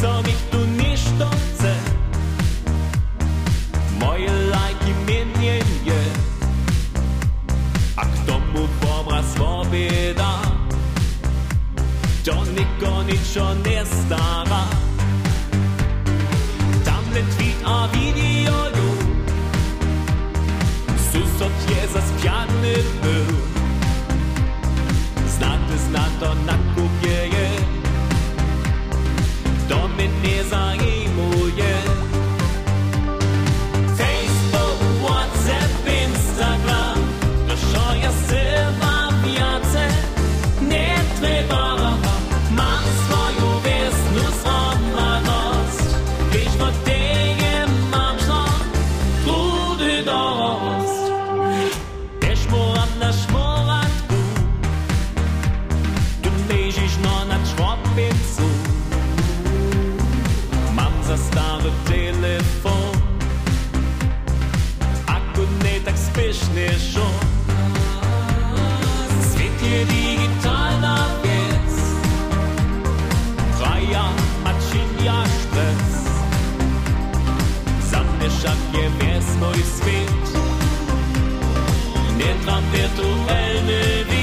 co mi tu ništo chce Moje lajki mnie nie je A kto mu obraz pobieda To niko ničo ne stara Tam ne Susot je zaspiany był Pinsu Mamza stare telefon Ako ne tak spešne šo Svet je digitalna vec Praja mačinja špec Zamnešak je ves moj svet Ne dvam virtuelne vec